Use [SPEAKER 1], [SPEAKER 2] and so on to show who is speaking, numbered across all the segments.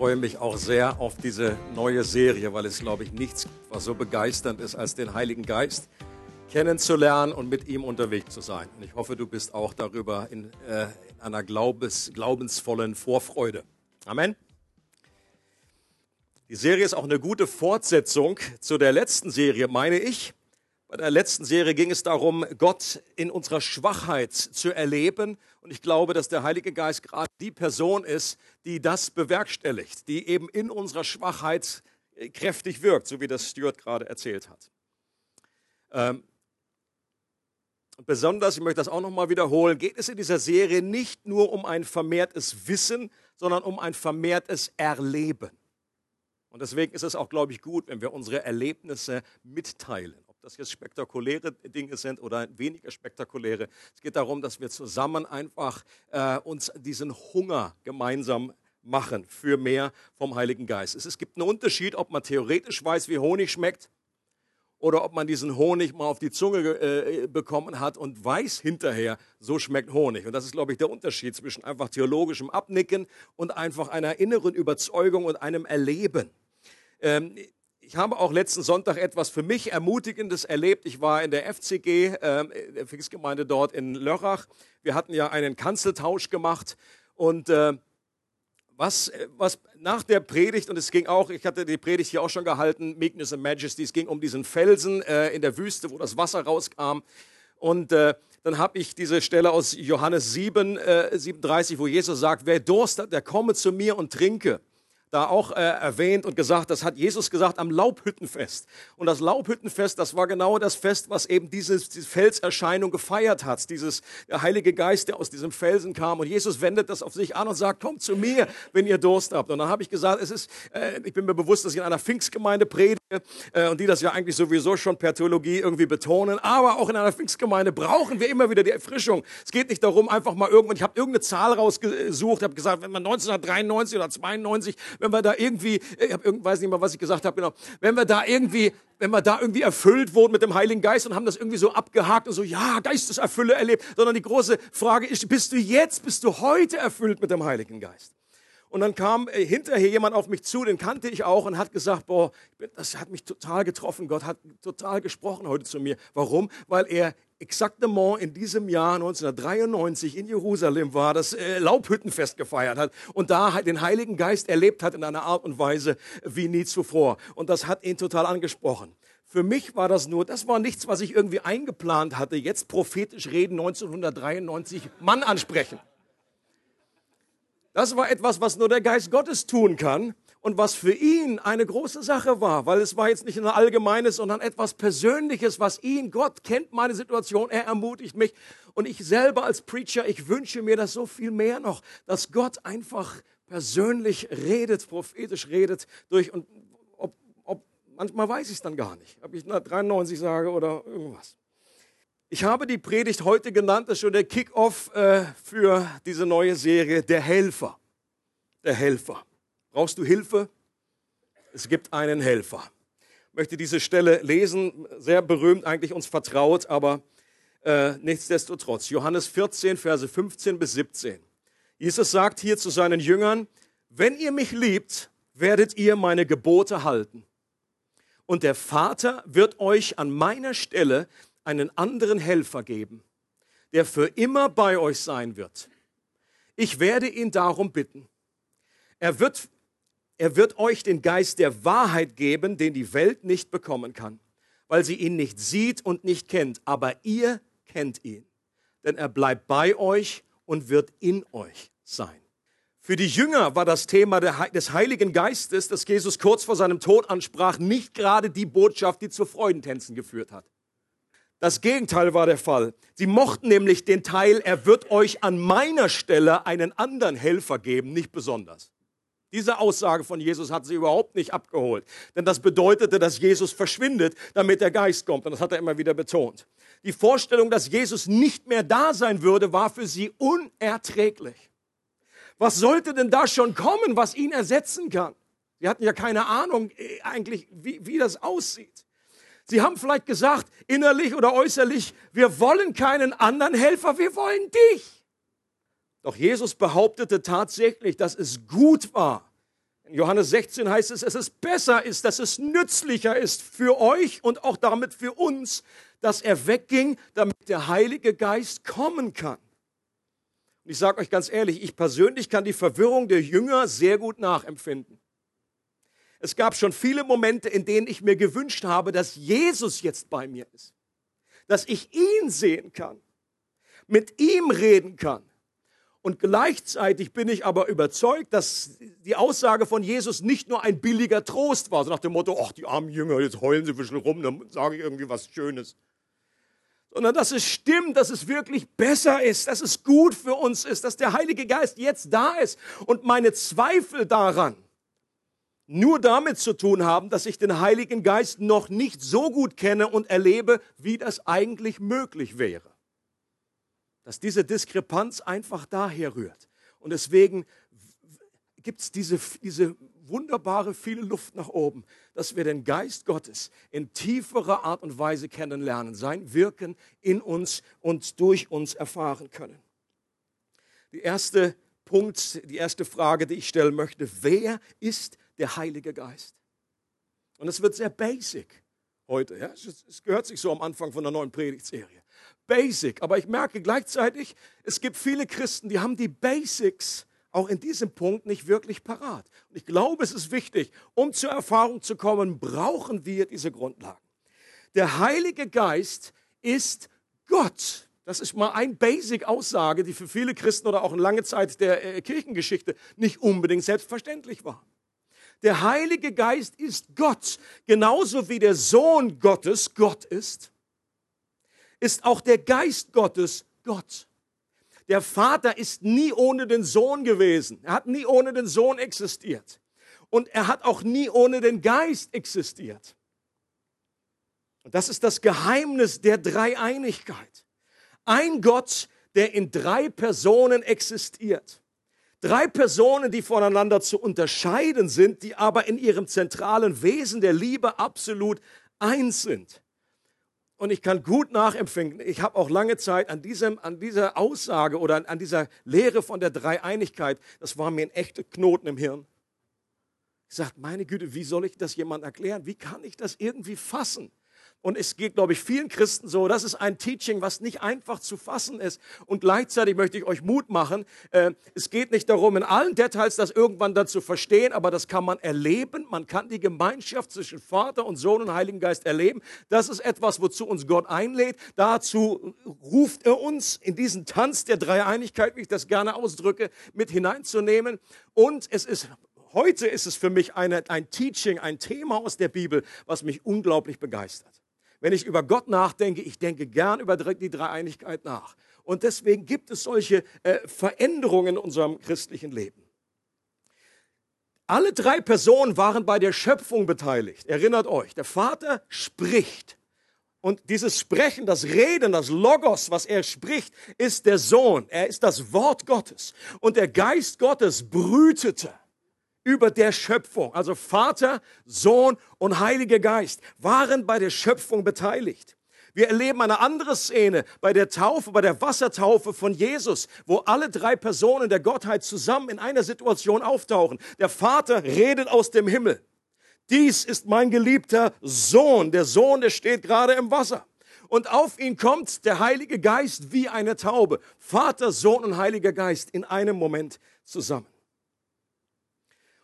[SPEAKER 1] Freue mich auch sehr auf diese neue Serie, weil es, glaube ich, nichts was so begeisternd ist, als den Heiligen Geist kennenzulernen und mit ihm unterwegs zu sein. Und ich hoffe, du bist auch darüber in, äh, in einer Glaubens, glaubensvollen Vorfreude. Amen. Die Serie ist auch eine gute Fortsetzung zu der letzten Serie, meine ich. Bei der letzten Serie ging es darum, Gott in unserer Schwachheit zu erleben. Und ich glaube, dass der Heilige Geist gerade die Person ist, die das bewerkstelligt, die eben in unserer Schwachheit äh, kräftig wirkt, so wie das Stuart gerade erzählt hat. Ähm, besonders, ich möchte das auch nochmal wiederholen, geht es in dieser Serie nicht nur um ein vermehrtes Wissen, sondern um ein vermehrtes Erleben. Und deswegen ist es auch, glaube ich, gut, wenn wir unsere Erlebnisse mitteilen das jetzt spektakuläre Dinge sind oder weniger spektakuläre. Es geht darum, dass wir zusammen einfach äh, uns diesen Hunger gemeinsam machen für mehr vom Heiligen Geist. Es, es gibt einen Unterschied, ob man theoretisch weiß, wie Honig schmeckt oder ob man diesen Honig mal auf die Zunge äh, bekommen hat und weiß hinterher, so schmeckt Honig. Und das ist, glaube ich, der Unterschied zwischen einfach theologischem Abnicken und einfach einer inneren Überzeugung und einem Erleben. Ähm, ich habe auch letzten Sonntag etwas für mich Ermutigendes erlebt. Ich war in der FCG, äh, der Pfingstgemeinde dort in Lörrach. Wir hatten ja einen Kanzeltausch gemacht und äh, was, was nach der Predigt, und es ging auch, ich hatte die Predigt hier auch schon gehalten, Meekness and Majesty, es ging um diesen Felsen äh, in der Wüste, wo das Wasser rauskam. Und äh, dann habe ich diese Stelle aus Johannes 7, äh, 37, wo Jesus sagt, wer Durst hat, der komme zu mir und trinke da auch äh, erwähnt und gesagt, das hat Jesus gesagt am Laubhüttenfest. Und das Laubhüttenfest, das war genau das Fest, was eben dieses, diese Felserscheinung gefeiert hat. Dieses der Heilige Geist, der aus diesem Felsen kam. Und Jesus wendet das auf sich an und sagt, kommt zu mir, wenn ihr Durst habt. Und dann habe ich gesagt, es ist, äh, ich bin mir bewusst, dass ich in einer Pfingstgemeinde predige und die das ja eigentlich sowieso schon per Theologie irgendwie betonen. Aber auch in einer Pfingstgemeinde brauchen wir immer wieder die Erfrischung. Es geht nicht darum, einfach mal irgendwann, ich habe irgendeine Zahl rausgesucht, habe gesagt, wenn man 1993 oder 92 wenn wir da irgendwie, ich hab, weiß nicht mal, was ich gesagt habe, genau, wenn wir da irgendwie, wenn wir da irgendwie erfüllt wurden mit dem Heiligen Geist und haben das irgendwie so abgehakt und so, ja, Geisteserfülle erlebt, sondern die große Frage ist, bist du jetzt, bist du heute erfüllt mit dem Heiligen Geist? Und dann kam äh, hinterher jemand auf mich zu, den kannte ich auch und hat gesagt, boah, das hat mich total getroffen. Gott hat total gesprochen heute zu mir. Warum? Weil er exaktement in diesem Jahr 1993 in Jerusalem war, das äh, Laubhüttenfest gefeiert hat und da den Heiligen Geist erlebt hat in einer Art und Weise wie nie zuvor. Und das hat ihn total angesprochen. Für mich war das nur, das war nichts, was ich irgendwie eingeplant hatte, jetzt prophetisch reden, 1993 Mann ansprechen. Das war etwas, was nur der Geist Gottes tun kann und was für ihn eine große Sache war, weil es war jetzt nicht ein allgemeines, sondern etwas Persönliches, was ihn, Gott kennt meine Situation, er ermutigt mich und ich selber als Preacher, ich wünsche mir das so viel mehr noch, dass Gott einfach persönlich redet, prophetisch redet durch und ob, ob manchmal weiß ich es dann gar nicht, ob ich 93 sage oder irgendwas. Ich habe die Predigt heute genannt, das ist schon der Kick-off äh, für diese neue Serie, der Helfer. Der Helfer. Brauchst du Hilfe? Es gibt einen Helfer. Ich möchte diese Stelle lesen, sehr berühmt, eigentlich uns vertraut, aber äh, nichtsdestotrotz. Johannes 14, Verse 15 bis 17. Jesus sagt hier zu seinen Jüngern, wenn ihr mich liebt, werdet ihr meine Gebote halten. Und der Vater wird euch an meiner Stelle einen anderen Helfer geben, der für immer bei euch sein wird. Ich werde ihn darum bitten. Er wird, er wird euch den Geist der Wahrheit geben, den die Welt nicht bekommen kann, weil sie ihn nicht sieht und nicht kennt, aber ihr kennt ihn, denn er bleibt bei euch und wird in euch sein. Für die Jünger war das Thema des Heiligen Geistes, das Jesus kurz vor seinem Tod ansprach, nicht gerade die Botschaft, die zu Freudentänzen geführt hat. Das Gegenteil war der Fall. Sie mochten nämlich den Teil, er wird euch an meiner Stelle einen anderen Helfer geben, nicht besonders. Diese Aussage von Jesus hat sie überhaupt nicht abgeholt. Denn das bedeutete, dass Jesus verschwindet, damit der Geist kommt. Und das hat er immer wieder betont. Die Vorstellung, dass Jesus nicht mehr da sein würde, war für sie unerträglich. Was sollte denn da schon kommen, was ihn ersetzen kann? Sie hatten ja keine Ahnung äh, eigentlich, wie, wie das aussieht. Sie haben vielleicht gesagt, innerlich oder äußerlich, wir wollen keinen anderen Helfer, wir wollen dich. Doch Jesus behauptete tatsächlich, dass es gut war. In Johannes 16 heißt es, dass es besser ist, dass es nützlicher ist für euch und auch damit für uns, dass er wegging, damit der Heilige Geist kommen kann. Und ich sage euch ganz ehrlich, ich persönlich kann die Verwirrung der Jünger sehr gut nachempfinden. Es gab schon viele Momente, in denen ich mir gewünscht habe, dass Jesus jetzt bei mir ist. Dass ich ihn sehen kann, mit ihm reden kann. Und gleichzeitig bin ich aber überzeugt, dass die Aussage von Jesus nicht nur ein billiger Trost war, so nach dem Motto, ach, die armen Jünger, jetzt heulen sie ein bisschen rum, dann sage ich irgendwie was Schönes. Sondern dass es stimmt, dass es wirklich besser ist, dass es gut für uns ist, dass der Heilige Geist jetzt da ist. Und meine Zweifel daran, nur damit zu tun haben, dass ich den Heiligen Geist noch nicht so gut kenne und erlebe, wie das eigentlich möglich wäre. Dass diese Diskrepanz einfach daher rührt. Und deswegen gibt es diese, diese wunderbare viele Luft nach oben, dass wir den Geist Gottes in tieferer Art und Weise kennenlernen, sein Wirken in uns und durch uns erfahren können. Die erste Punkt, die erste Frage, die ich stellen möchte, wer ist der Heilige Geist. Und es wird sehr basic heute. Ja? Es gehört sich so am Anfang von der neuen Predigtserie. Basic. Aber ich merke gleichzeitig, es gibt viele Christen, die haben die Basics auch in diesem Punkt nicht wirklich parat. Und ich glaube, es ist wichtig, um zur Erfahrung zu kommen, brauchen wir diese Grundlagen. Der Heilige Geist ist Gott. Das ist mal ein Basic-Aussage, die für viele Christen oder auch in lange Zeit der äh, Kirchengeschichte nicht unbedingt selbstverständlich war. Der Heilige Geist ist Gott. Genauso wie der Sohn Gottes Gott ist, ist auch der Geist Gottes Gott. Der Vater ist nie ohne den Sohn gewesen. Er hat nie ohne den Sohn existiert. Und er hat auch nie ohne den Geist existiert. Und das ist das Geheimnis der Dreieinigkeit. Ein Gott, der in drei Personen existiert. Drei Personen, die voneinander zu unterscheiden sind, die aber in ihrem zentralen Wesen der Liebe absolut eins sind. Und ich kann gut nachempfinden, ich habe auch lange Zeit an, diesem, an dieser Aussage oder an, dieser Lehre von der Dreieinigkeit, das war mir ein echter Knoten im Hirn. Ich sagte, meine Güte, wie soll ich das jemand erklären? Wie kann ich das irgendwie fassen? Und es geht, glaube ich, vielen Christen so. Das ist ein Teaching, was nicht einfach zu fassen ist. Und gleichzeitig möchte ich euch Mut machen. Äh, es geht nicht darum, in allen Details das irgendwann dann zu verstehen, aber das kann man erleben. Man kann die Gemeinschaft zwischen Vater und Sohn und Heiligen Geist erleben. Das ist etwas, wozu uns Gott einlädt. Dazu ruft er uns in diesen Tanz der Dreieinigkeit, wie ich das gerne ausdrücke, mit hineinzunehmen. Und es ist heute ist es für mich eine, ein Teaching, ein Thema aus der Bibel, was mich unglaublich begeistert. Wenn ich über Gott nachdenke, ich denke gern über die Dreieinigkeit nach. Und deswegen gibt es solche äh, Veränderungen in unserem christlichen Leben. Alle drei Personen waren bei der Schöpfung beteiligt. Erinnert euch, der Vater spricht. Und dieses Sprechen, das Reden, das Logos, was er spricht, ist der Sohn. Er ist das Wort Gottes. Und der Geist Gottes brütete über der Schöpfung. Also Vater, Sohn und Heiliger Geist waren bei der Schöpfung beteiligt. Wir erleben eine andere Szene bei der Taufe, bei der Wassertaufe von Jesus, wo alle drei Personen der Gottheit zusammen in einer Situation auftauchen. Der Vater redet aus dem Himmel. Dies ist mein geliebter Sohn. Der Sohn, der steht gerade im Wasser. Und auf ihn kommt der Heilige Geist wie eine Taube. Vater, Sohn und Heiliger Geist in einem Moment zusammen.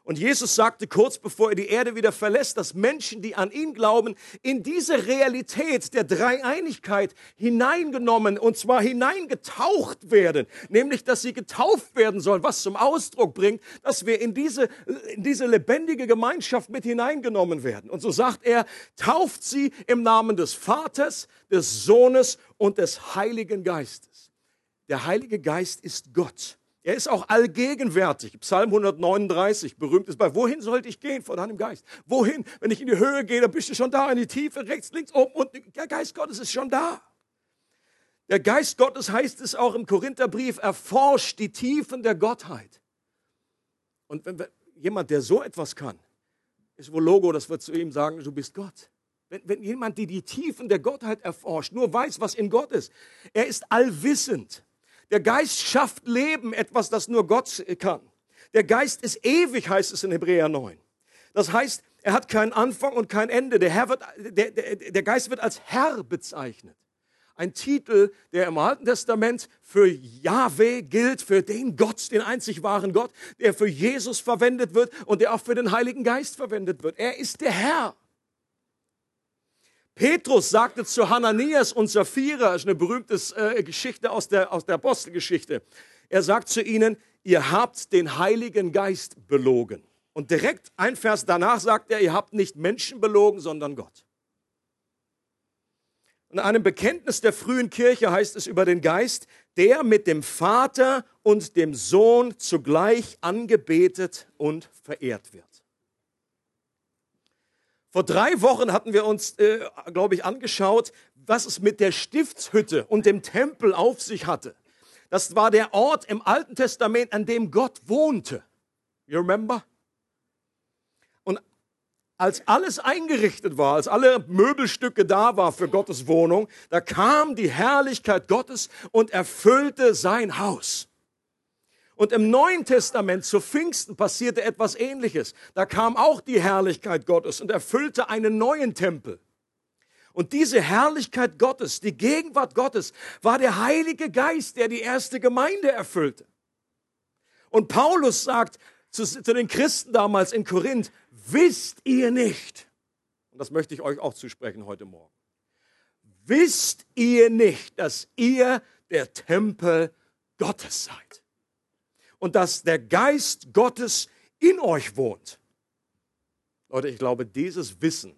[SPEAKER 1] Und Jesus sagte kurz bevor er die Erde wieder verlässt, dass Menschen, die an ihn glauben, in diese Realität der Dreieinigkeit hineingenommen und zwar hineingetaucht werden. Nämlich, dass sie getauft werden sollen, was zum Ausdruck bringt, dass wir in diese, in diese lebendige Gemeinschaft mit hineingenommen werden. Und so sagt er, tauft sie im Namen des Vaters, des Sohnes und des Heiligen Geistes. Der Heilige Geist ist Gott. Er ist auch allgegenwärtig. Psalm 139, berühmt ist bei, wohin sollte ich gehen vor deinem Geist? Wohin? Wenn ich in die Höhe gehe, dann bist du schon da, in die Tiefe, rechts, links, oben und der Geist Gottes ist schon da. Der Geist Gottes heißt es auch im Korintherbrief, erforscht die Tiefen der Gottheit. Und wenn jemand, der so etwas kann, ist wohl Logo, das wird zu ihm sagen, du bist Gott. Wenn, wenn jemand, der die Tiefen der Gottheit erforscht, nur weiß, was in Gott ist, er ist allwissend. Der Geist schafft Leben, etwas, das nur Gott kann. Der Geist ist ewig, heißt es in Hebräer 9. Das heißt, er hat keinen Anfang und kein Ende. Der, Herr wird, der, der, der Geist wird als Herr bezeichnet. Ein Titel, der im Alten Testament für Yahweh gilt, für den Gott, den einzig wahren Gott, der für Jesus verwendet wird und der auch für den Heiligen Geist verwendet wird. Er ist der Herr. Petrus sagte zu Hananias und Sapphira, ist eine berühmte äh, Geschichte aus der, aus der Apostelgeschichte. Er sagt zu ihnen, ihr habt den Heiligen Geist belogen. Und direkt ein Vers danach sagt er, ihr habt nicht Menschen belogen, sondern Gott. In einem Bekenntnis der frühen Kirche heißt es über den Geist, der mit dem Vater und dem Sohn zugleich angebetet und verehrt wird. Vor drei Wochen hatten wir uns, äh, glaube ich, angeschaut, was es mit der Stiftshütte und dem Tempel auf sich hatte. Das war der Ort im Alten Testament, an dem Gott wohnte. You remember? Und als alles eingerichtet war, als alle Möbelstücke da war für Gottes Wohnung, da kam die Herrlichkeit Gottes und erfüllte sein Haus. Und im Neuen Testament zu Pfingsten passierte etwas Ähnliches. Da kam auch die Herrlichkeit Gottes und erfüllte einen neuen Tempel. Und diese Herrlichkeit Gottes, die Gegenwart Gottes, war der Heilige Geist, der die erste Gemeinde erfüllte. Und Paulus sagt zu, zu den Christen damals in Korinth, wisst ihr nicht, und das möchte ich euch auch zusprechen heute Morgen, wisst ihr nicht, dass ihr der Tempel Gottes seid? Und dass der Geist Gottes in euch wohnt. Leute, ich glaube, dieses Wissen,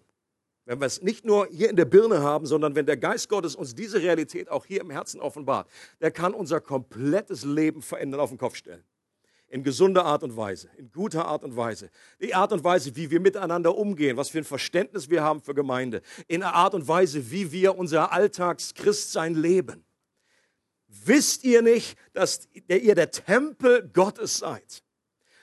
[SPEAKER 1] wenn wir es nicht nur hier in der Birne haben, sondern wenn der Geist Gottes uns diese Realität auch hier im Herzen offenbart, der kann unser komplettes Leben verändern, auf den Kopf stellen. In gesunder Art und Weise, in guter Art und Weise. Die Art und Weise, wie wir miteinander umgehen, was für ein Verständnis wir haben für Gemeinde. In der Art und Weise, wie wir unser Alltagschristsein leben. Wisst ihr nicht, dass ihr der Tempel Gottes seid?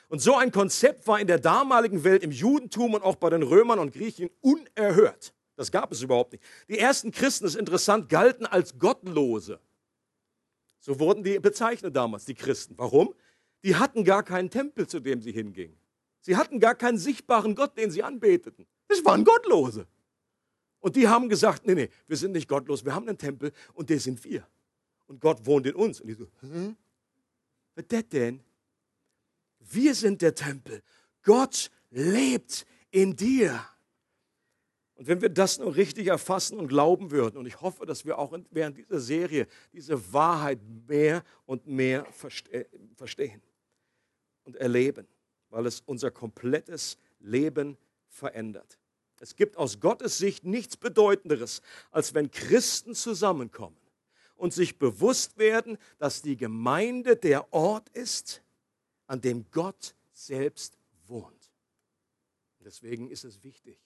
[SPEAKER 1] Und so ein Konzept war in der damaligen Welt im Judentum und auch bei den Römern und Griechen unerhört. Das gab es überhaupt nicht. Die ersten Christen, das ist interessant, galten als Gottlose. So wurden die bezeichnet damals, die Christen. Warum? Die hatten gar keinen Tempel, zu dem sie hingingen. Sie hatten gar keinen sichtbaren Gott, den sie anbeteten. Es waren Gottlose. Und die haben gesagt, nee, nee, wir sind nicht gottlos, wir haben einen Tempel und der sind wir und Gott wohnt in uns. Und die so, hm? Was das denn? Wir sind der Tempel. Gott lebt in dir. Und wenn wir das nur richtig erfassen und glauben würden, und ich hoffe, dass wir auch während dieser Serie diese Wahrheit mehr und mehr äh, verstehen und erleben, weil es unser komplettes Leben verändert. Es gibt aus Gottes Sicht nichts Bedeutenderes, als wenn Christen zusammenkommen und sich bewusst werden, dass die Gemeinde der Ort ist, an dem Gott selbst wohnt. Deswegen ist es wichtig,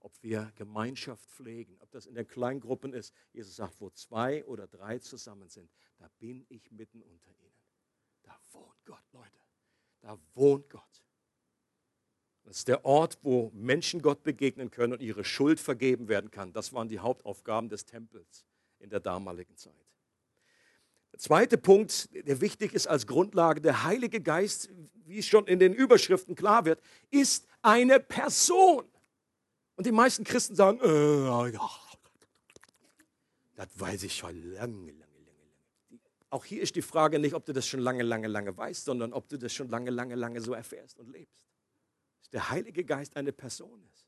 [SPEAKER 1] ob wir Gemeinschaft pflegen, ob das in den Kleingruppen ist. Jesus sagt, wo zwei oder drei zusammen sind, da bin ich mitten unter ihnen. Da wohnt Gott, Leute. Da wohnt Gott. Das ist der Ort, wo Menschen Gott begegnen können und ihre Schuld vergeben werden kann. Das waren die Hauptaufgaben des Tempels in der damaligen Zeit. Der zweite Punkt, der wichtig ist als Grundlage, der Heilige Geist, wie es schon in den Überschriften klar wird, ist eine Person. Und die meisten Christen sagen, äh, ja, das weiß ich schon lange, lange, lange, lange. Auch hier ist die Frage nicht, ob du das schon lange, lange, lange weißt, sondern ob du das schon lange, lange, lange so erfährst und lebst. dass der Heilige Geist eine Person ist.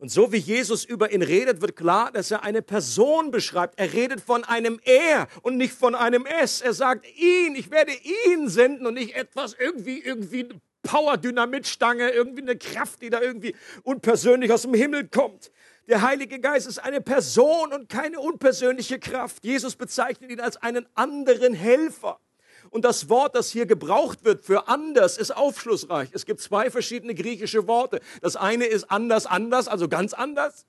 [SPEAKER 1] Und so wie Jesus über ihn redet, wird klar, dass er eine Person beschreibt. Er redet von einem Er und nicht von einem Es. Er sagt ihn, ich werde ihn senden und nicht etwas irgendwie, irgendwie Power-Dynamitstange, irgendwie eine Kraft, die da irgendwie unpersönlich aus dem Himmel kommt. Der Heilige Geist ist eine Person und keine unpersönliche Kraft. Jesus bezeichnet ihn als einen anderen Helfer. Und das Wort, das hier gebraucht wird für anders, ist aufschlussreich. Es gibt zwei verschiedene griechische Worte. Das eine ist anders, anders, also ganz anders.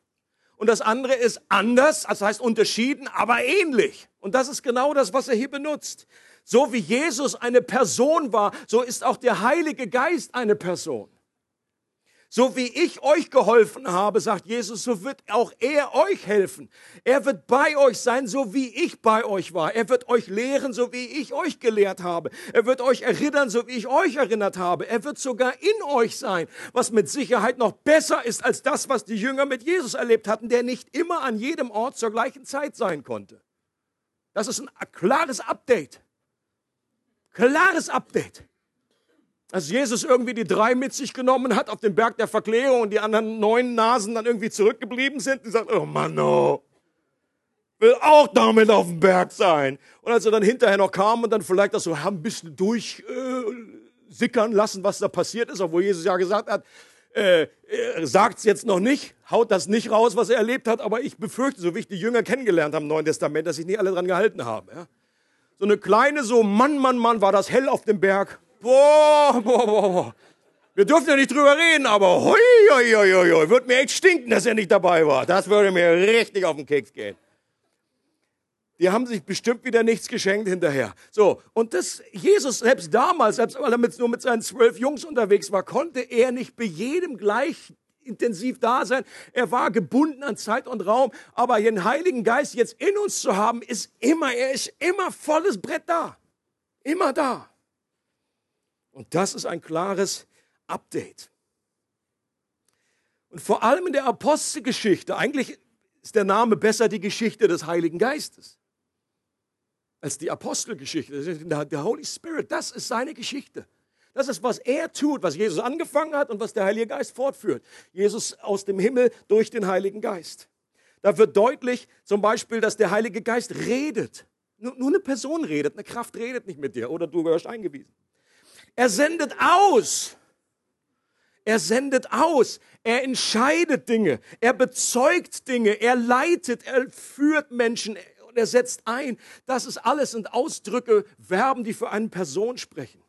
[SPEAKER 1] Und das andere ist anders, also heißt unterschieden, aber ähnlich. Und das ist genau das, was er hier benutzt. So wie Jesus eine Person war, so ist auch der Heilige Geist eine Person. So wie ich euch geholfen habe, sagt Jesus, so wird auch er euch helfen. Er wird bei euch sein, so wie ich bei euch war. Er wird euch lehren, so wie ich euch gelehrt habe. Er wird euch erinnern, so wie ich euch erinnert habe. Er wird sogar in euch sein, was mit Sicherheit noch besser ist als das, was die Jünger mit Jesus erlebt hatten, der nicht immer an jedem Ort zur gleichen Zeit sein konnte. Das ist ein klares Update. Klares Update. Als Jesus irgendwie die drei mit sich genommen hat auf den Berg der Verklärung und die anderen neun Nasen dann irgendwie zurückgeblieben sind, die sagt, oh Mann, oh, will auch damit auf dem Berg sein. Und als er dann hinterher noch kam und dann vielleicht das so ein bisschen durchsickern äh, lassen, was da passiert ist, obwohl Jesus ja gesagt hat, äh, sagt es jetzt noch nicht, haut das nicht raus, was er erlebt hat, aber ich befürchte, so wie ich die Jünger kennengelernt habe im Neuen Testament, dass sich nicht alle dran gehalten haben. Ja? So eine kleine, so Mann, Mann, Mann, war das hell auf dem Berg. Boah, boah, boah, boah. Wir dürfen ja nicht drüber reden, aber hoi, hoi, hoi, hoi, wird mir echt stinken, dass er nicht dabei war. Das würde mir richtig auf den Keks gehen. Die haben sich bestimmt wieder nichts geschenkt hinterher. So, und das, Jesus, selbst damals, selbst weil er mit, nur mit seinen zwölf Jungs unterwegs war, konnte er nicht bei jedem gleich intensiv da sein. Er war gebunden an Zeit und Raum, aber den Heiligen Geist jetzt in uns zu haben, ist immer, er ist immer volles Brett da. Immer da. Und das ist ein klares Update. Und vor allem in der Apostelgeschichte, eigentlich ist der Name besser die Geschichte des Heiligen Geistes als die Apostelgeschichte. Der Holy Spirit, das ist seine Geschichte. Das ist, was er tut, was Jesus angefangen hat und was der Heilige Geist fortführt. Jesus aus dem Himmel durch den Heiligen Geist. Da wird deutlich zum Beispiel, dass der Heilige Geist redet. Nur, eine Person redet, eine Kraft redet nicht mit dir oder du gehörst eingewiesen. Er sendet aus. Er sendet aus. Er entscheidet Dinge. Er bezeugt Dinge. Er leitet. Er führt Menschen und er setzt ein. Das ist alles sind Ausdrücke, Verben, die für eine Person sprechen.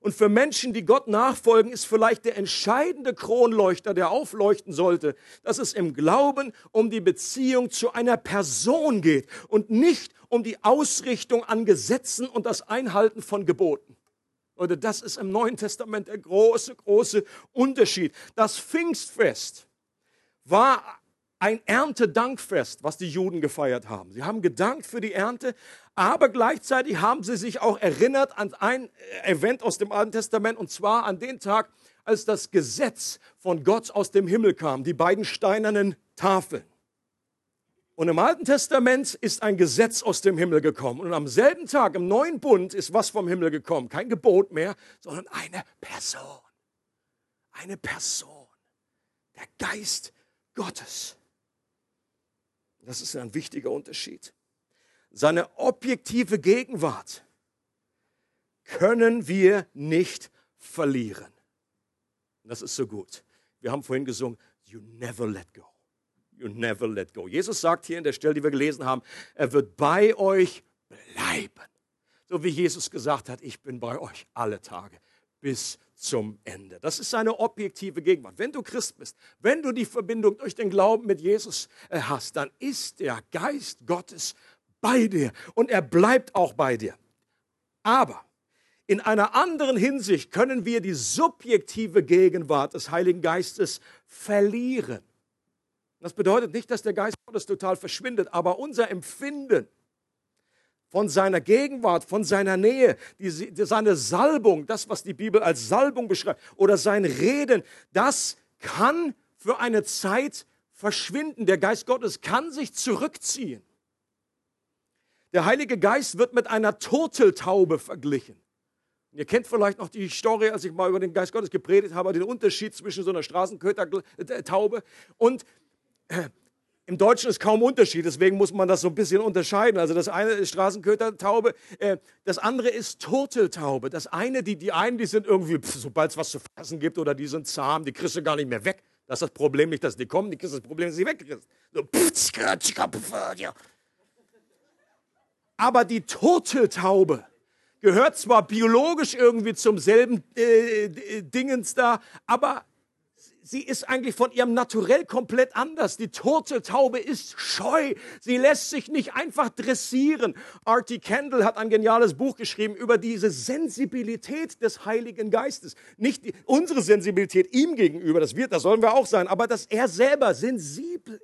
[SPEAKER 1] Und für Menschen, die Gott nachfolgen, ist vielleicht der entscheidende Kronleuchter, der aufleuchten sollte, dass es im Glauben um die Beziehung zu einer Person geht und nicht um die Ausrichtung an Gesetzen und das Einhalten von Geboten. Oder das ist im Neuen Testament der große, große Unterschied. Das Pfingstfest war ein Erntedankfest, was die Juden gefeiert haben. Sie haben gedankt für die Ernte, aber gleichzeitig haben sie sich auch erinnert an ein Event aus dem Alten Testament, und zwar an den Tag, als das Gesetz von Gott aus dem Himmel kam, die beiden steinernen Tafeln. Und im Alten Testament ist ein Gesetz aus dem Himmel gekommen. Und am selben Tag, im neuen Bund, ist was vom Himmel gekommen. Kein Gebot mehr, sondern eine Person. Eine Person. Der Geist Gottes. Das ist ein wichtiger Unterschied. Seine objektive Gegenwart können wir nicht verlieren. Das ist so gut. Wir haben vorhin gesungen, You never let go you never let go. Jesus sagt hier in der Stelle, die wir gelesen haben, er wird bei euch bleiben. So wie Jesus gesagt hat, ich bin bei euch alle Tage bis zum Ende. Das ist seine objektive Gegenwart. Wenn du Christ bist, wenn du die Verbindung durch den Glauben mit Jesus äh, hast, dann ist der Geist Gottes bei dir und er bleibt auch bei dir. Aber in einer anderen Hinsicht können wir die subjektive Gegenwart des Heiligen Geistes verlieren. Das bedeutet nicht, dass der Geist Gottes total verschwindet, aber unser Empfinden von seiner Gegenwart, von seiner Nähe, die, seine Salbung, das, was die Bibel als Salbung beschreibt, oder sein Reden, das kann für eine Zeit verschwinden. Der Geist Gottes kann sich zurückziehen. Der Heilige Geist wird mit einer Turteltaube verglichen. Ihr kennt vielleicht noch die Story, als ich mal über den Geist Gottes gepredigt habe, den Unterschied zwischen so einer Straßenköter-Taube und im Deutschen ist kaum Unterschied, deswegen muss man das so ein bisschen unterscheiden. Also das eine ist Straßenköter-Taube, äh, das andere ist Turteltaube. Das eine, die, die einen, die sind irgendwie, sobald es was zu fressen gibt oder die sind zahm, die kriegst du gar nicht mehr weg. Das ist das Problem nicht, dass die kommen, die kriegst das Problem, dass sie wegkriegst. So, aber die Turteltaube, gehört zwar biologisch irgendwie zum selben äh, Dingens da, aber sie ist eigentlich von ihrem Naturell komplett anders. Die Turteltaube ist scheu. Sie lässt sich nicht einfach dressieren. Artie Kendall hat ein geniales Buch geschrieben über diese Sensibilität des Heiligen Geistes. Nicht die, unsere Sensibilität ihm gegenüber, das wird, das sollen wir auch sein, aber dass er selber sensibel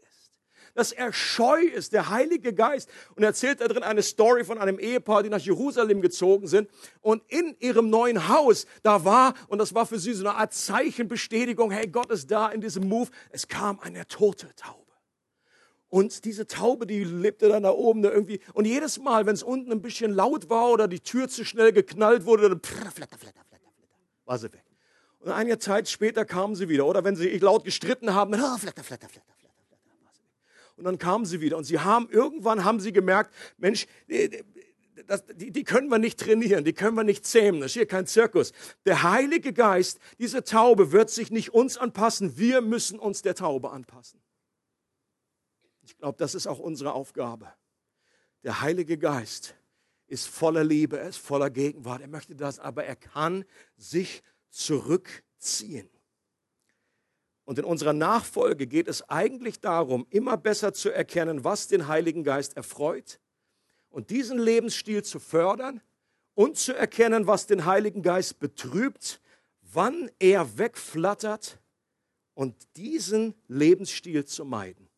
[SPEAKER 1] dass er scheu ist, der Heilige Geist. Und er erzählt da drin eine Story von einem Ehepaar, die nach Jerusalem gezogen sind. Und in ihrem neuen Haus, da war, und das war für sie so eine Art Zeichenbestätigung, hey, Gott ist da in diesem Move. Es kam eine tote Taube. Und diese Taube, die lebte dann da oben da irgendwie. Und jedes Mal, wenn es unten ein bisschen laut war oder die Tür zu schnell geknallt wurde, dann flatter, flatter, flatter, flatter, war sie weg. Und einige Zeit später kamen sie wieder. Oder wenn sie laut gestritten haben, dann ah, flatter, flatter, flatter. Und dann kamen sie wieder. Und sie haben, irgendwann haben sie gemerkt, Mensch, das, die, die können wir nicht trainieren, die können wir nicht zähmen. Das ist hier kein Zirkus. Der Heilige Geist, diese Taube, wird sich nicht uns anpassen. Wir müssen uns der Taube anpassen. Ich glaube, das ist auch unsere Aufgabe. Der Heilige Geist ist voller Liebe, er ist voller Gegenwart. Er möchte das, aber er kann sich zurückziehen. Und in unserer Nachfolge geht es eigentlich darum, immer besser zu erkennen, was den Heiligen Geist erfreut und diesen Lebensstil zu fördern und zu erkennen, was den Heiligen Geist betrübt, wann er wegflattert und diesen Lebensstil zu meiden.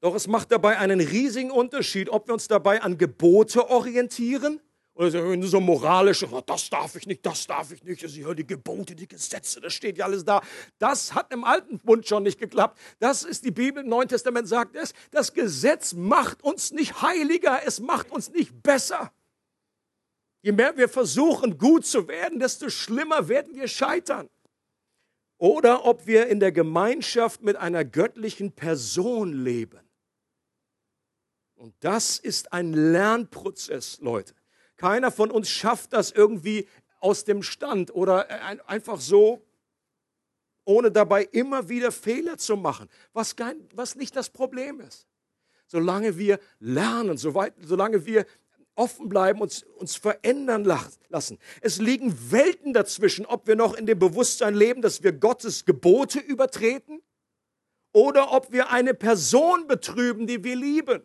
[SPEAKER 1] Doch es macht dabei einen riesigen Unterschied, ob wir uns dabei an Gebote orientieren oder so moralisch, oh, das darf ich nicht, das darf ich nicht. Sie hören die Gebote, die Gesetze, das steht ja alles da. Das hat im Alten Bund schon nicht geklappt. Das ist die Bibel, im Neuen Testament sagt es, das Gesetz macht uns nicht heiliger, es macht uns nicht besser. Je mehr wir versuchen, gut zu werden, desto schlimmer werden wir scheitern. Oder ob wir in der Gemeinschaft mit einer göttlichen Person leben. Und das ist ein Lernprozess, Leute. Keiner von uns schafft das irgendwie aus dem Stand oder einfach so, ohne dabei immer wieder Fehler zu machen, was, kein, was nicht das Problem ist. Solange wir lernen, soweit, solange wir offen bleiben, uns, uns verändern lassen. Es liegen Welten dazwischen, ob wir noch in dem Bewusstsein leben, dass wir Gottes Gebote übertreten oder ob wir eine Person betrüben, die wir lieben.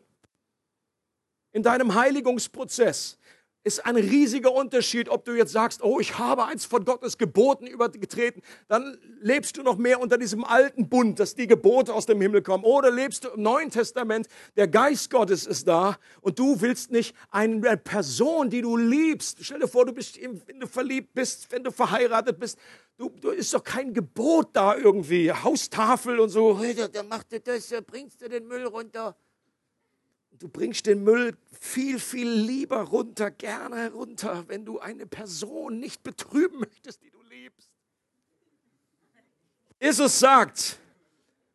[SPEAKER 1] In deinem Heiligungsprozess ist ein riesiger Unterschied, ob du jetzt sagst, oh, ich habe eins von Gottes Geboten übergetreten, dann lebst du noch mehr unter diesem alten Bund, dass die Gebote aus dem Himmel kommen. Oder lebst du im Neuen Testament, der Geist Gottes ist da und du willst nicht eine Person, die du liebst. Stell dir vor, du bist, wenn du verliebt bist, wenn du verheiratet bist, du, du ist doch kein Gebot da irgendwie, Haustafel und so.
[SPEAKER 2] Der macht das, bringst du den Müll runter.
[SPEAKER 1] Du bringst den Müll viel, viel lieber runter, gerne runter, wenn du eine Person nicht betrüben möchtest, die du liebst. Jesus sagt,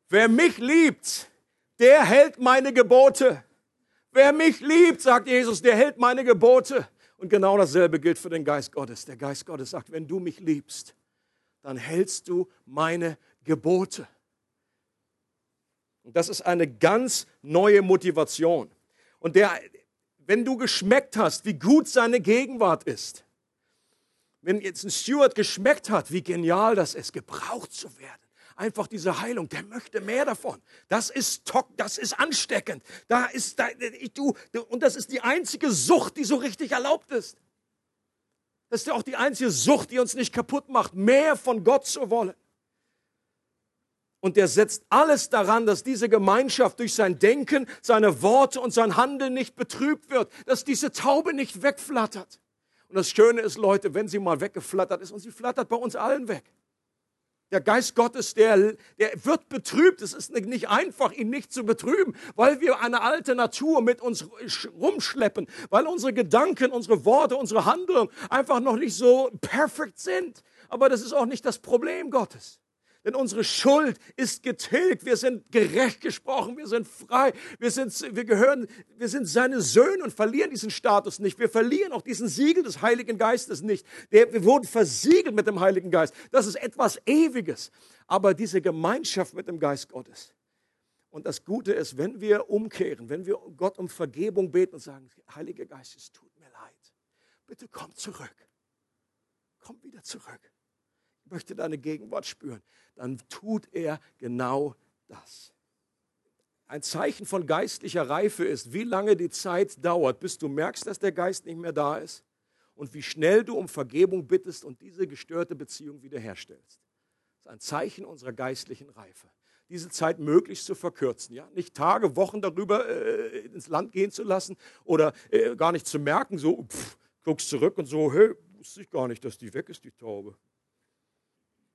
[SPEAKER 1] wer mich liebt, der hält meine Gebote. Wer mich liebt, sagt Jesus, der hält meine Gebote. Und genau dasselbe gilt für den Geist Gottes. Der Geist Gottes sagt, wenn du mich liebst, dann hältst du meine Gebote. Und das ist eine ganz neue Motivation. Und der, wenn du geschmeckt hast, wie gut seine Gegenwart ist, wenn jetzt ein Steward geschmeckt hat, wie genial das ist, gebraucht zu werden, einfach diese Heilung, der möchte mehr davon. Das ist das ist ansteckend. Da ist da, du, und das ist die einzige Sucht, die so richtig erlaubt ist. Das ist ja auch die einzige Sucht, die uns nicht kaputt macht, mehr von Gott zu wollen. Und er setzt alles daran, dass diese Gemeinschaft durch sein Denken, seine Worte und sein Handeln nicht betrübt wird, dass diese Taube nicht wegflattert. Und das Schöne ist, Leute, wenn sie mal weggeflattert ist, und sie flattert bei uns allen weg. Der Geist Gottes, der, der wird betrübt. Es ist nicht einfach, ihn nicht zu betrüben, weil wir eine alte Natur mit uns rumschleppen, weil unsere Gedanken, unsere Worte, unsere Handlungen einfach noch nicht so perfekt sind. Aber das ist auch nicht das Problem Gottes. Denn unsere Schuld ist getilgt. Wir sind gerecht gesprochen. Wir sind frei. Wir sind, wir gehören, wir sind seine Söhne und verlieren diesen Status nicht. Wir verlieren auch diesen Siegel des Heiligen Geistes nicht. Wir wurden versiegelt mit dem Heiligen Geist. Das ist etwas Ewiges. Aber diese Gemeinschaft mit dem Geist Gottes. Und das Gute ist, wenn wir umkehren, wenn wir Gott um Vergebung beten und sagen, Heiliger Geist, es tut mir leid. Bitte komm zurück. Komm wieder zurück möchte deine Gegenwart spüren, dann tut er genau das. Ein Zeichen von geistlicher Reife ist, wie lange die Zeit dauert, bis du merkst, dass der Geist nicht mehr da ist und wie schnell du um Vergebung bittest und diese gestörte Beziehung wiederherstellst. Das ist ein Zeichen unserer geistlichen Reife. Diese Zeit möglichst zu verkürzen, ja, nicht Tage, Wochen darüber äh, ins Land gehen zu lassen oder äh, gar nicht zu merken, so pff, guckst zurück und so, hey, wusste ich gar nicht, dass die weg ist, die Taube.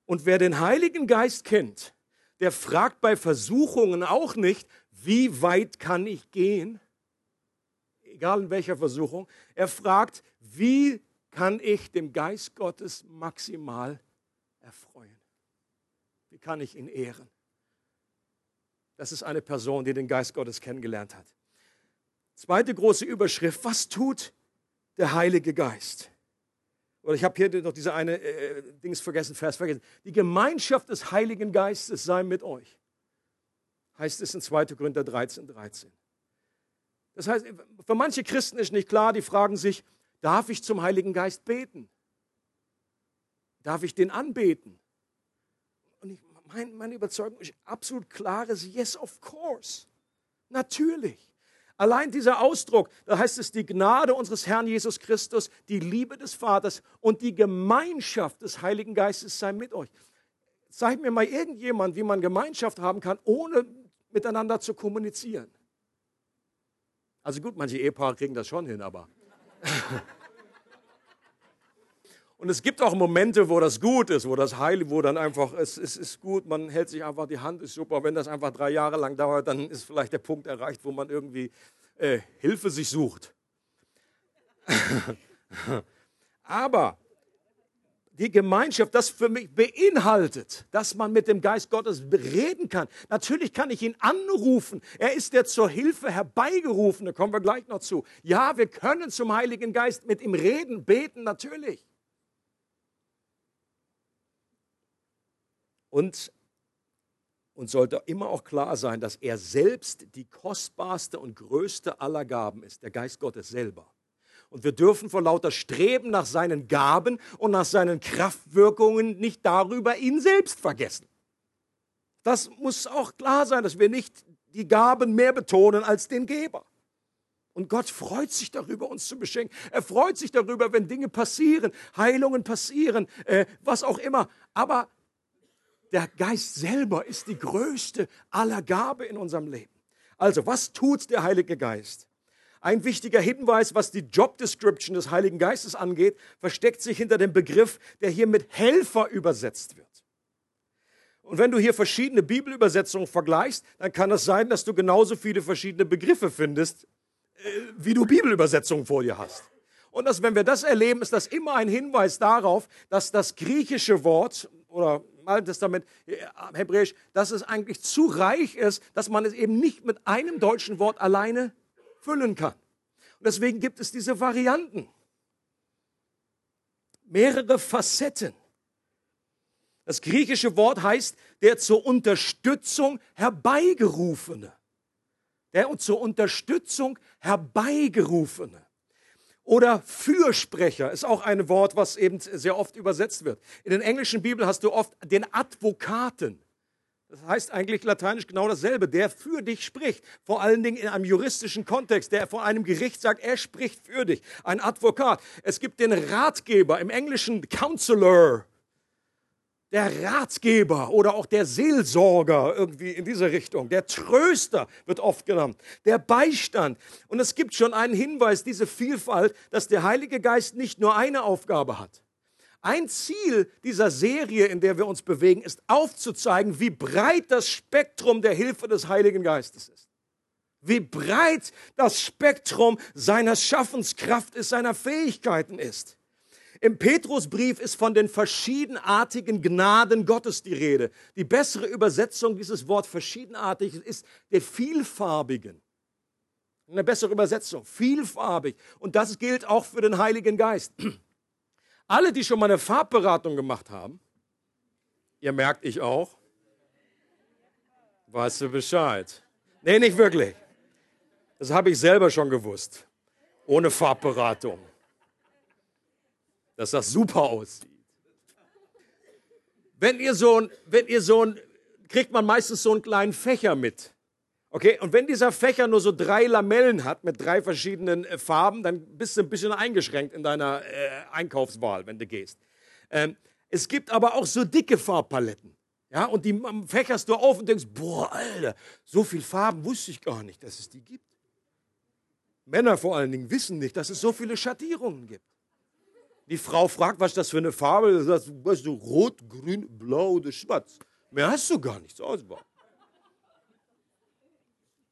[SPEAKER 1] Und wer den Heiligen Geist kennt, der fragt bei Versuchungen auch nicht, wie weit kann ich gehen? Egal in welcher Versuchung. Er fragt, wie kann ich dem Geist Gottes maximal erfreuen? Wie kann ich ihn ehren? Das ist eine Person, die den Geist Gottes kennengelernt hat. Zweite große Überschrift, was tut der Heilige Geist? Oder ich habe hier noch diese eine äh, Dings vergessen, Vers vergessen. Die Gemeinschaft des Heiligen Geistes sei mit euch. Heißt es in 2. Korinther 13, 13. Das heißt, für manche Christen ist nicht klar, die fragen sich, darf ich zum Heiligen Geist beten? Darf ich den anbeten? Und ich, mein, meine Überzeugung ist absolut klares Yes, of course. Natürlich. Allein dieser Ausdruck, da heißt es die Gnade unseres Herrn Jesus Christus, die Liebe des Vaters und die Gemeinschaft des Heiligen Geistes sei mit euch. Zeig mir mal irgendjemand, wie man Gemeinschaft haben kann, ohne miteinander zu kommunizieren. Also gut, manche Ehepaare kriegen das schon hin, aber. Und es gibt auch Momente, wo das gut ist, wo das heil, wo dann einfach, es, es ist gut, man hält sich einfach die Hand, ist super. Wenn das einfach drei Jahre lang dauert, dann ist vielleicht der Punkt erreicht, wo man irgendwie äh, Hilfe sich sucht. Aber die Gemeinschaft, das für mich beinhaltet, dass man mit dem Geist Gottes reden kann. Natürlich kann ich ihn anrufen. Er ist der zur Hilfe herbeigerufen. Da kommen wir gleich noch zu. Ja, wir können zum Heiligen Geist mit ihm reden, beten, natürlich. Und uns sollte immer auch klar sein, dass er selbst die kostbarste und größte aller Gaben ist, der Geist Gottes selber. Und wir dürfen vor lauter Streben nach seinen Gaben und nach seinen Kraftwirkungen nicht darüber ihn selbst vergessen. Das muss auch klar sein, dass wir nicht die Gaben mehr betonen als den Geber. Und Gott freut sich darüber, uns zu beschenken. Er freut sich darüber, wenn Dinge passieren, Heilungen passieren, äh, was auch immer. Aber der Geist selber ist die größte aller Gabe in unserem Leben. Also, was tut der Heilige Geist? Ein wichtiger Hinweis, was die Job Description des Heiligen Geistes angeht, versteckt sich hinter dem Begriff, der hier mit Helfer übersetzt wird. Und wenn du hier verschiedene Bibelübersetzungen vergleichst, dann kann es sein, dass du genauso viele verschiedene Begriffe findest, äh, wie du Bibelübersetzungen vor dir hast. Und dass, wenn wir das erleben, ist das immer ein Hinweis darauf, dass das griechische Wort oder Alten Testament, äh, Hebräisch, dass es eigentlich zu reich ist, dass man es eben nicht mit einem deutschen Wort alleine füllen kann. Und deswegen gibt es diese Varianten. Mehrere Facetten. Das griechische Wort heißt der zur Unterstützung herbeigerufene. Der zur Unterstützung herbeigerufene. Oder Fürsprecher ist auch ein Wort, was eben sehr oft übersetzt wird. In den englischen Bibeln hast du oft den Advokaten. Das heißt eigentlich lateinisch genau dasselbe, der für dich spricht. Vor allen Dingen in einem juristischen Kontext, der vor einem Gericht sagt, er spricht für dich. Ein Advokat. Es gibt den Ratgeber, im Englischen Counselor der Ratgeber oder auch der Seelsorger irgendwie in dieser Richtung. Der Tröster wird oft genannt. Der Beistand. Und es gibt schon einen Hinweis, diese Vielfalt, dass der Heilige Geist nicht nur eine Aufgabe hat. Ein Ziel dieser Serie, in der wir uns bewegen, ist aufzuzeigen, wie breit das Spektrum der Hilfe des Heiligen Geistes ist. Wie breit das Spektrum seiner Schaffenskraft ist, seiner Fähigkeiten ist. Im Petrusbrief ist von den verschiedenartigen Gnaden Gottes die Rede. Die bessere Übersetzung dieses Wort verschiedenartig ist der vielfarbigen. Eine bessere Übersetzung, vielfarbig. Und das gilt auch für den Heiligen Geist. Alle, die schon mal eine Farbberatung gemacht haben, ihr merkt ich auch, weißt du Bescheid. Nee, nicht wirklich. Das habe ich selber schon gewusst. Ohne Farbberatung. Dass das super aussieht. Wenn ihr so ein, wenn ihr so ein, kriegt man meistens so einen kleinen Fächer mit. Okay, und wenn dieser Fächer nur so drei Lamellen hat mit drei verschiedenen äh, Farben, dann bist du ein bisschen eingeschränkt in deiner äh, Einkaufswahl, wenn du gehst. Ähm, es gibt aber auch so dicke Farbpaletten. Ja, und die fächerst du auf und denkst, boah, Alter, so viel Farben wusste ich gar nicht, dass es die gibt. Männer vor allen Dingen wissen nicht, dass es so viele Schattierungen gibt. Die Frau fragt, was das für eine Farbe ist. Du sagst, weißt du, rot, grün, blau oder schwarz. Mehr hast du gar nicht zur Auswahl.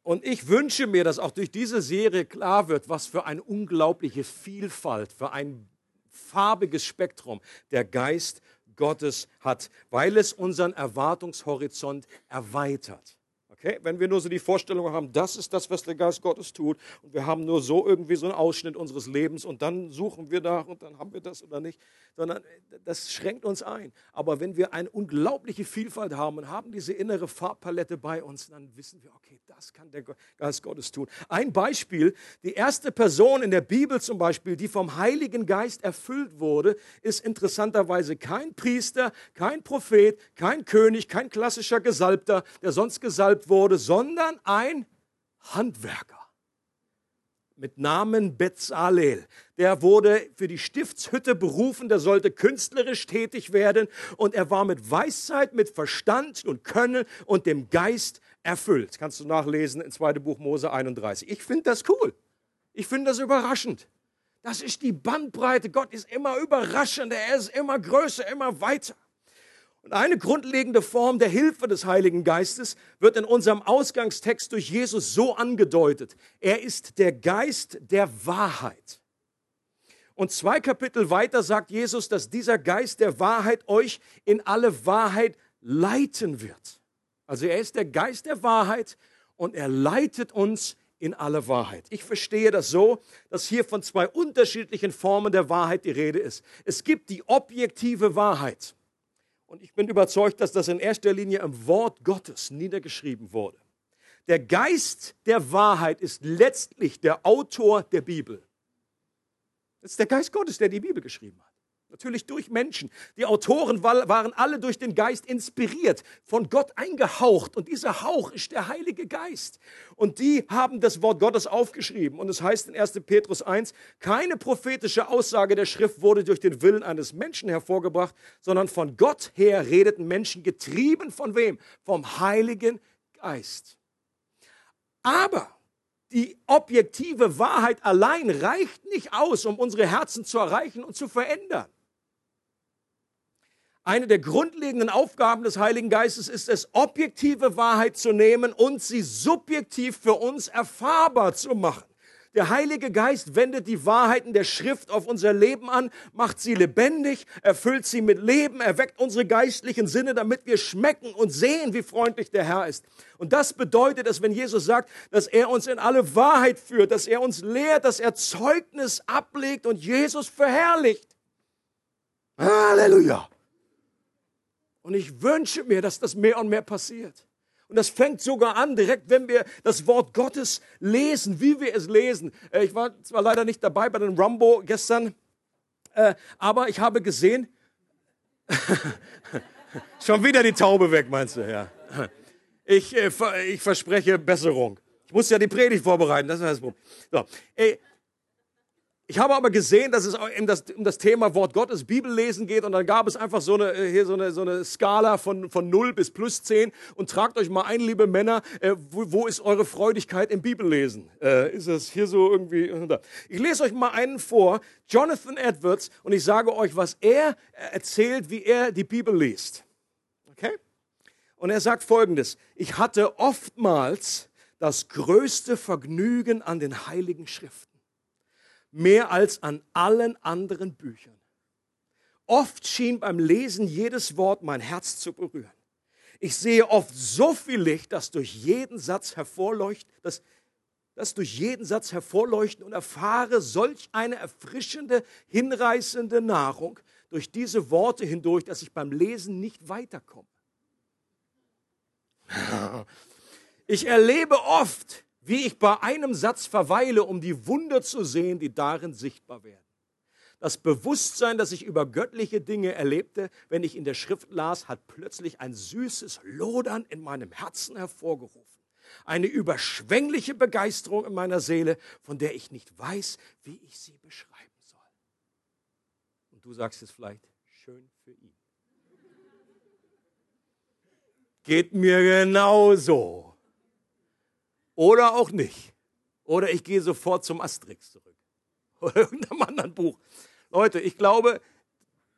[SPEAKER 1] Und ich wünsche mir, dass auch durch diese Serie klar wird, was für eine unglaubliche Vielfalt, für ein farbiges Spektrum der Geist Gottes hat, weil es unseren Erwartungshorizont erweitert. Okay? Wenn wir nur so die Vorstellung haben, das ist das, was der Geist Gottes tut, und wir haben nur so irgendwie so einen Ausschnitt unseres Lebens und dann suchen wir nach und dann haben wir das oder nicht, sondern das schränkt uns ein. Aber wenn wir eine unglaubliche Vielfalt haben und haben diese innere Farbpalette bei uns, dann wissen wir, okay, das kann der Geist Gottes tun. Ein Beispiel, die erste Person in der Bibel zum Beispiel, die vom Heiligen Geist erfüllt wurde, ist interessanterweise kein Priester, kein Prophet, kein König, kein klassischer Gesalbter, der sonst gesalbt wurde, sondern ein Handwerker mit Namen Bezalel. Der wurde für die Stiftshütte berufen, der sollte künstlerisch tätig werden und er war mit Weisheit, mit Verstand und Können und dem Geist erfüllt. Kannst du nachlesen in 2. Buch Mose 31. Ich finde das cool. Ich finde das überraschend. Das ist die Bandbreite. Gott ist immer überraschender, er ist immer größer, immer weiter. Und eine grundlegende Form der Hilfe des Heiligen Geistes wird in unserem Ausgangstext durch Jesus so angedeutet. Er ist der Geist der Wahrheit. Und zwei Kapitel weiter sagt Jesus, dass dieser Geist der Wahrheit euch in alle Wahrheit leiten wird. Also er ist der Geist der Wahrheit und er leitet uns in alle Wahrheit. Ich verstehe das so, dass hier von zwei unterschiedlichen Formen der Wahrheit die Rede ist. Es gibt die objektive Wahrheit. Und ich bin überzeugt, dass das in erster Linie im Wort Gottes niedergeschrieben wurde. Der Geist der Wahrheit ist letztlich der Autor der Bibel. Das ist der Geist Gottes, der die Bibel geschrieben hat. Natürlich durch Menschen. Die Autoren waren alle durch den Geist inspiriert, von Gott eingehaucht. Und dieser Hauch ist der Heilige Geist. Und die haben das Wort Gottes aufgeschrieben. Und es heißt in 1. Petrus 1, keine prophetische Aussage der Schrift wurde durch den Willen eines Menschen hervorgebracht, sondern von Gott her redeten Menschen getrieben von wem? Vom Heiligen Geist. Aber die objektive Wahrheit allein reicht nicht aus, um unsere Herzen zu erreichen und zu verändern. Eine der grundlegenden Aufgaben des Heiligen Geistes ist es, objektive Wahrheit zu nehmen und sie subjektiv für uns erfahrbar zu machen. Der Heilige Geist wendet die Wahrheiten der Schrift auf unser Leben an, macht sie lebendig, erfüllt sie mit Leben, erweckt unsere geistlichen Sinne, damit wir schmecken und sehen, wie freundlich der Herr ist. Und das bedeutet es, wenn Jesus sagt, dass er uns in alle Wahrheit führt, dass er uns lehrt, dass er Zeugnis ablegt und Jesus verherrlicht. Halleluja. Und ich wünsche mir, dass das mehr und mehr passiert. Und das fängt sogar an, direkt wenn wir das Wort Gottes lesen, wie wir es lesen. Äh, ich war zwar leider nicht dabei bei den Rumbo gestern, äh, aber ich habe gesehen, schon wieder die Taube weg, meinst du? Ja. Ich, äh, ich verspreche Besserung. Ich muss ja die Predigt vorbereiten, das ist das Problem. So. Ich habe aber gesehen, dass es um das, um das Thema Wort Gottes, Bibellesen geht und dann gab es einfach so eine, hier so eine, so eine Skala von, von 0 bis plus 10 und tragt euch mal ein, liebe Männer, äh, wo, wo, ist eure Freudigkeit im Bibellesen? Äh, ist es hier so irgendwie? Äh, ich lese euch mal einen vor, Jonathan Edwards, und ich sage euch, was er erzählt, wie er die Bibel liest. Okay? Und er sagt folgendes, ich hatte oftmals das größte Vergnügen an den heiligen Schriften mehr als an allen anderen Büchern. Oft schien beim Lesen jedes Wort mein Herz zu berühren. Ich sehe oft so viel Licht, dass durch jeden Satz hervorleuchtet, dass, dass durch jeden Satz hervorleuchten und erfahre solch eine erfrischende, hinreißende Nahrung durch diese Worte hindurch, dass ich beim Lesen nicht weiterkomme. Ich erlebe oft, wie ich bei einem Satz verweile, um die Wunder zu sehen, die darin sichtbar werden. Das Bewusstsein, das ich über göttliche Dinge erlebte, wenn ich in der Schrift las, hat plötzlich ein süßes Lodern in meinem Herzen hervorgerufen. Eine überschwängliche Begeisterung in meiner Seele, von der ich nicht weiß, wie ich sie beschreiben soll. Und du sagst es vielleicht, schön für ihn. Geht mir genauso. Oder auch nicht. Oder ich gehe sofort zum Asterix zurück. Oder irgendeinem anderen Buch. Leute, ich glaube,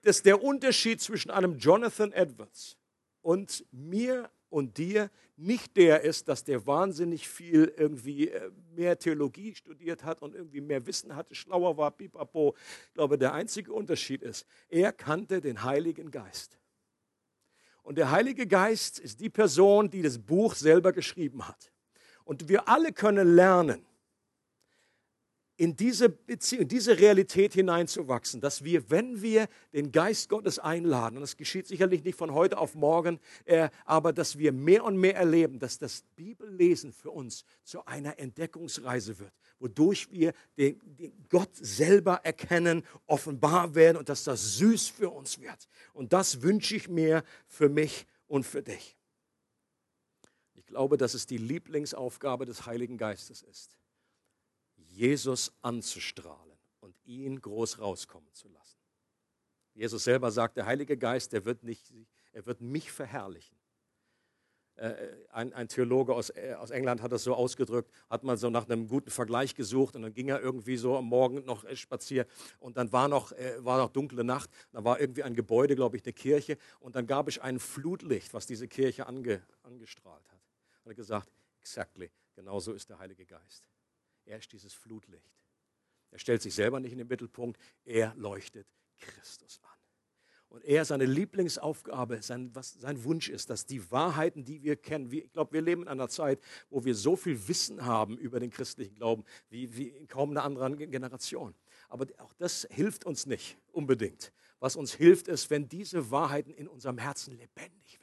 [SPEAKER 1] dass der Unterschied zwischen einem Jonathan Edwards und mir und dir nicht der ist, dass der wahnsinnig viel irgendwie äh, mehr Theologie studiert hat und irgendwie mehr Wissen hatte, schlauer war, pipapo. Ich glaube, der einzige Unterschied ist, er kannte den Heiligen Geist. Und der Heilige Geist ist die Person, die das Buch selber geschrieben hat. Und wir alle können lernen, in diese Beziehung, in diese Realität hineinzuwachsen, dass wir, wenn wir den Geist Gottes einladen, und das geschieht sicherlich nicht von heute auf morgen, äh, aber dass wir mehr und mehr erleben, dass das Bibellesen für uns zu einer Entdeckungsreise wird, wodurch wir den, den Gott selber erkennen, offenbar werden und dass das süß für uns wird. Und das wünsche ich mir für mich und für dich glaube, dass es die Lieblingsaufgabe des Heiligen Geistes ist, Jesus anzustrahlen und ihn groß rauskommen zu lassen. Jesus selber sagt, der Heilige Geist, der wird, nicht, er wird mich verherrlichen. Äh, ein, ein, Theologe aus, äh, aus, England hat das so ausgedrückt, hat mal so nach einem guten Vergleich gesucht und dann ging er irgendwie so am Morgen noch äh, spazieren und dann war noch, äh, war noch dunkle Nacht, da war irgendwie ein Gebäude, glaube ich, eine Kirche und dann gab es ein Flutlicht, was diese Kirche ange, angestrahlt hat. Hat er gesagt, exactly, genau so ist der Heilige Geist. Er ist dieses Flutlicht. Er stellt sich selber nicht in den Mittelpunkt, er leuchtet Christus an. Und er, seine Lieblingsaufgabe, sein, was sein Wunsch ist, dass die Wahrheiten, die wir kennen, wie, ich glaube, wir leben in einer Zeit, wo wir so viel Wissen haben über den christlichen Glauben, wie, wie in kaum einer anderen Generation. Aber auch das hilft uns nicht unbedingt. Was uns hilft, ist, wenn diese Wahrheiten in unserem Herzen lebendig werden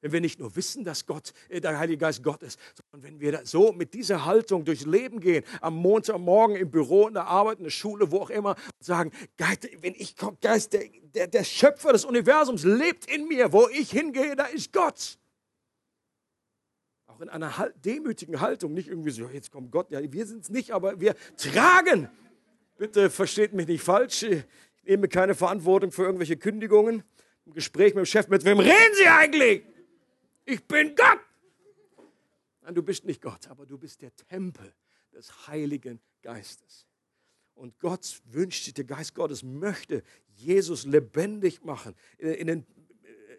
[SPEAKER 1] wenn wir nicht nur wissen, dass Gott, äh, der Heilige Geist Gott ist, sondern wenn wir so mit dieser Haltung durchs Leben gehen, am Montagmorgen im Büro, in der Arbeit, in der Schule, wo auch immer, und sagen, Geist, wenn ich komme, Geist, der, der, der Schöpfer des Universums lebt in mir, wo ich hingehe, da ist Gott. Auch in einer demütigen Haltung, nicht irgendwie so, jetzt kommt Gott, ja, wir sind es nicht, aber wir tragen. Bitte versteht mich nicht falsch, ich nehme keine Verantwortung für irgendwelche Kündigungen. Im Gespräch mit dem Chef, mit wem reden Sie eigentlich? Ich bin Gott. Nein, du bist nicht Gott, aber du bist der Tempel des Heiligen Geistes. Und Gott wünscht sich, der Geist Gottes möchte Jesus lebendig machen. In den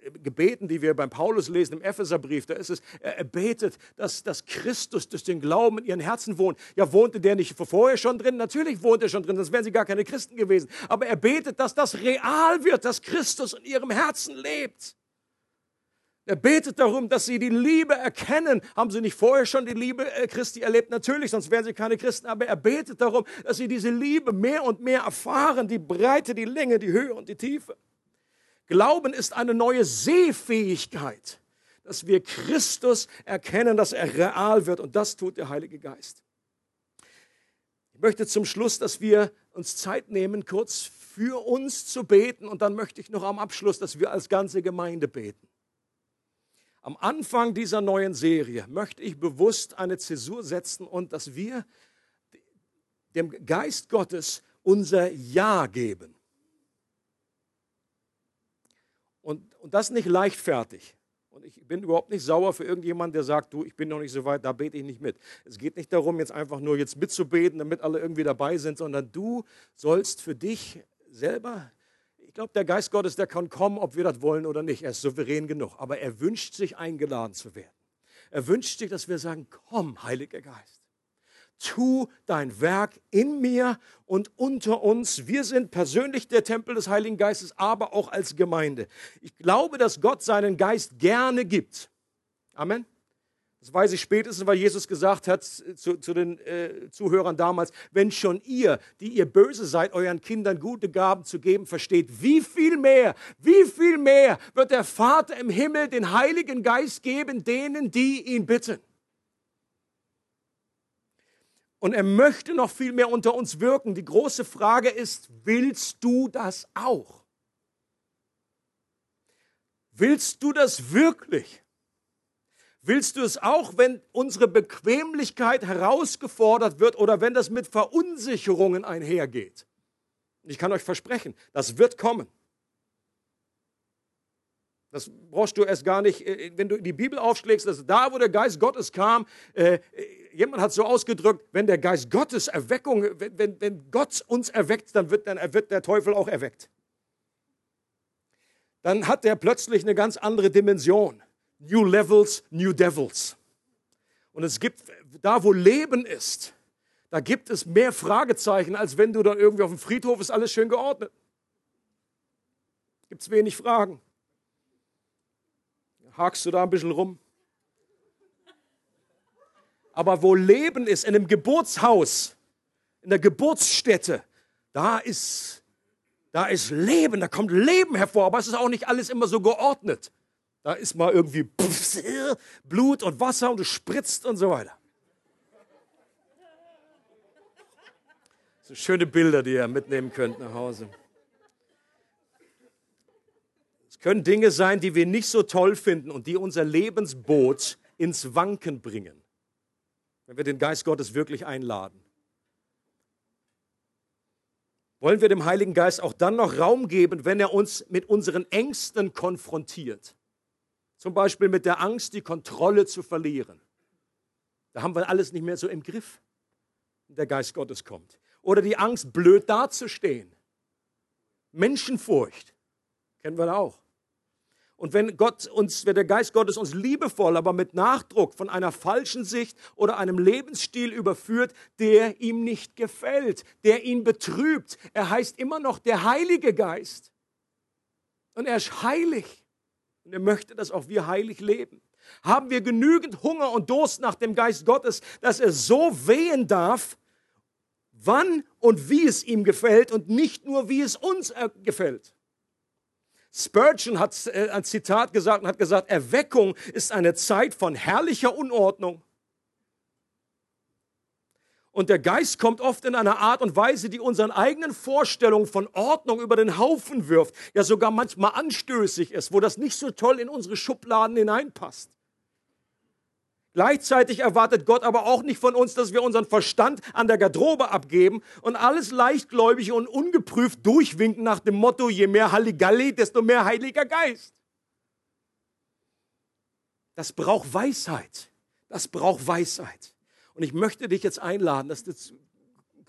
[SPEAKER 1] äh, Gebeten, die wir beim Paulus lesen im Epheserbrief, da ist es, er betet, dass, dass Christus durch den Glauben in ihren Herzen wohnt. Ja, wohnte der nicht vorher schon drin? Natürlich wohnt er schon drin, sonst wären sie gar keine Christen gewesen. Aber er betet, dass das real wird, dass Christus in ihrem Herzen lebt. Er betet darum, dass sie die Liebe erkennen. Haben sie nicht vorher schon die Liebe äh, Christi erlebt? Natürlich, sonst wären sie keine Christen. Aber er betet darum, dass sie diese Liebe mehr und mehr erfahren. Die Breite, die Länge, die Höhe und die Tiefe. Glauben ist eine neue Sehfähigkeit, dass wir Christus erkennen, dass er real wird. Und das tut der Heilige Geist. Ich möchte zum Schluss, dass wir uns Zeit nehmen, kurz für uns zu beten. Und dann möchte ich noch am Abschluss, dass wir als ganze Gemeinde beten. Am Anfang dieser neuen Serie möchte ich bewusst eine Zäsur setzen und dass wir dem Geist Gottes unser Ja geben. Und, und das nicht leichtfertig. Und ich bin überhaupt nicht sauer für irgendjemanden, der sagt, du, ich bin noch nicht so weit, da bete ich nicht mit. Es geht nicht darum, jetzt einfach nur jetzt mitzubeten, damit alle irgendwie dabei sind, sondern du sollst für dich selber, ich glaube, der Geist Gottes, der kann kommen, ob wir das wollen oder nicht. Er ist souverän genug. Aber er wünscht sich, eingeladen zu werden. Er wünscht sich, dass wir sagen, komm, Heiliger Geist tu dein Werk in mir und unter uns. Wir sind persönlich der Tempel des Heiligen Geistes, aber auch als Gemeinde. Ich glaube, dass Gott seinen Geist gerne gibt. Amen. Das weiß ich spätestens, weil Jesus gesagt hat zu, zu den äh, Zuhörern damals, wenn schon ihr, die ihr böse seid, euren Kindern gute Gaben zu geben, versteht, wie viel mehr, wie viel mehr wird der Vater im Himmel den Heiligen Geist geben denen, die ihn bitten. Und er möchte noch viel mehr unter uns wirken. Die große Frage ist, willst du das auch? Willst du das wirklich? Willst du es auch, wenn unsere Bequemlichkeit herausgefordert wird oder wenn das mit Verunsicherungen einhergeht? Ich kann euch versprechen, das wird kommen. Das brauchst du erst gar nicht, äh, wenn du die Bibel aufschlägst, dass da, wo der Geist Gottes kam, äh, jemand hat so ausgedrückt, wenn der Geist Gottes Erweckung, wenn, wenn, Gott uns erweckt, dann wird, dann wird der Teufel auch erweckt. Dann hat der plötzlich eine ganz andere Dimension. New Levels, New Devils. Und es gibt, da wo Leben ist, da gibt es mehr Fragezeichen, als wenn du dann irgendwie auf dem Friedhof ist alles schön geordnet. Gibt es wenig Fragen. Hakst du da ein bisschen rum? Aber wo Leben ist, in einem Geburtshaus, in der Geburtsstätte, da ist, da ist Leben, da kommt Leben hervor, aber es ist auch nicht alles immer so geordnet. Da ist mal irgendwie Blut und Wasser und es spritzt und so weiter. So schöne Bilder, die ihr mitnehmen könnt nach Hause. Es können Dinge sein, die wir nicht so toll finden und die unser Lebensboot ins Wanken bringen wenn wir den Geist Gottes wirklich einladen? Wollen wir dem Heiligen Geist auch dann noch Raum geben, wenn er uns mit unseren Ängsten konfrontiert? Zum Beispiel mit der Angst, die Kontrolle zu verlieren. Da haben wir alles nicht mehr so im Griff, wenn der Geist Gottes kommt. Oder die Angst, blöd dazustehen. Menschenfurcht. Kennen wir da auch. Und wenn Gott uns, wenn der Geist Gottes uns liebevoll, aber mit Nachdruck von einer falschen Sicht oder einem Lebensstil überführt, der ihm nicht gefällt, der ihn betrübt, er heißt immer noch der Heilige Geist. Und er ist heilig. Und er möchte, dass auch wir heilig leben. Haben wir genügend Hunger und Durst nach dem Geist Gottes, dass er so wehen darf, wann und wie es ihm gefällt und nicht nur, wie es uns gefällt. Spurgeon hat äh, ein Zitat gesagt und hat gesagt, Erweckung ist eine Zeit von herrlicher Unordnung. Und der Geist kommt oft in einer Art und Weise, die unseren eigenen Vorstellungen von Ordnung über den Haufen wirft, ja sogar manchmal anstößig ist, wo das nicht so toll in unsere Schubladen hineinpasst. Gleichzeitig erwartet Gott aber auch nicht von uns, dass wir unseren Verstand an der Garderobe abgeben und alles leichtgläubig und ungeprüft durchwinken nach dem Motto, je mehr Halligalli, desto mehr Heiliger Geist. Das braucht Weisheit. Das braucht Weisheit. Und ich möchte dich jetzt einladen, dass du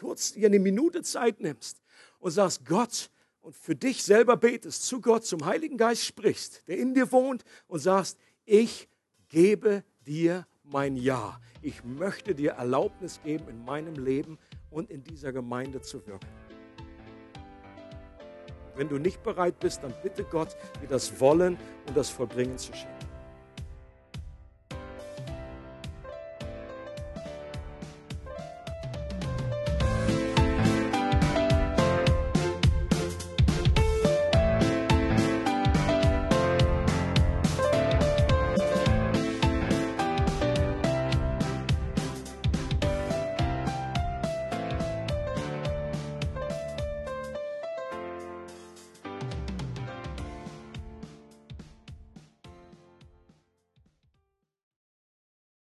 [SPEAKER 1] kurz hier eine Minute Zeit nimmst und sagst, Gott, und für dich selber betest, zu Gott, zum Heiligen Geist sprichst, der in dir wohnt und sagst, ich gebe dir mein Ja. Ich möchte dir Erlaubnis geben, in meinem Leben und in dieser Gemeinde zu wirken. Wenn du nicht bereit bist, dann bitte Gott, dir das Wollen und das Vollbringen zu schenken.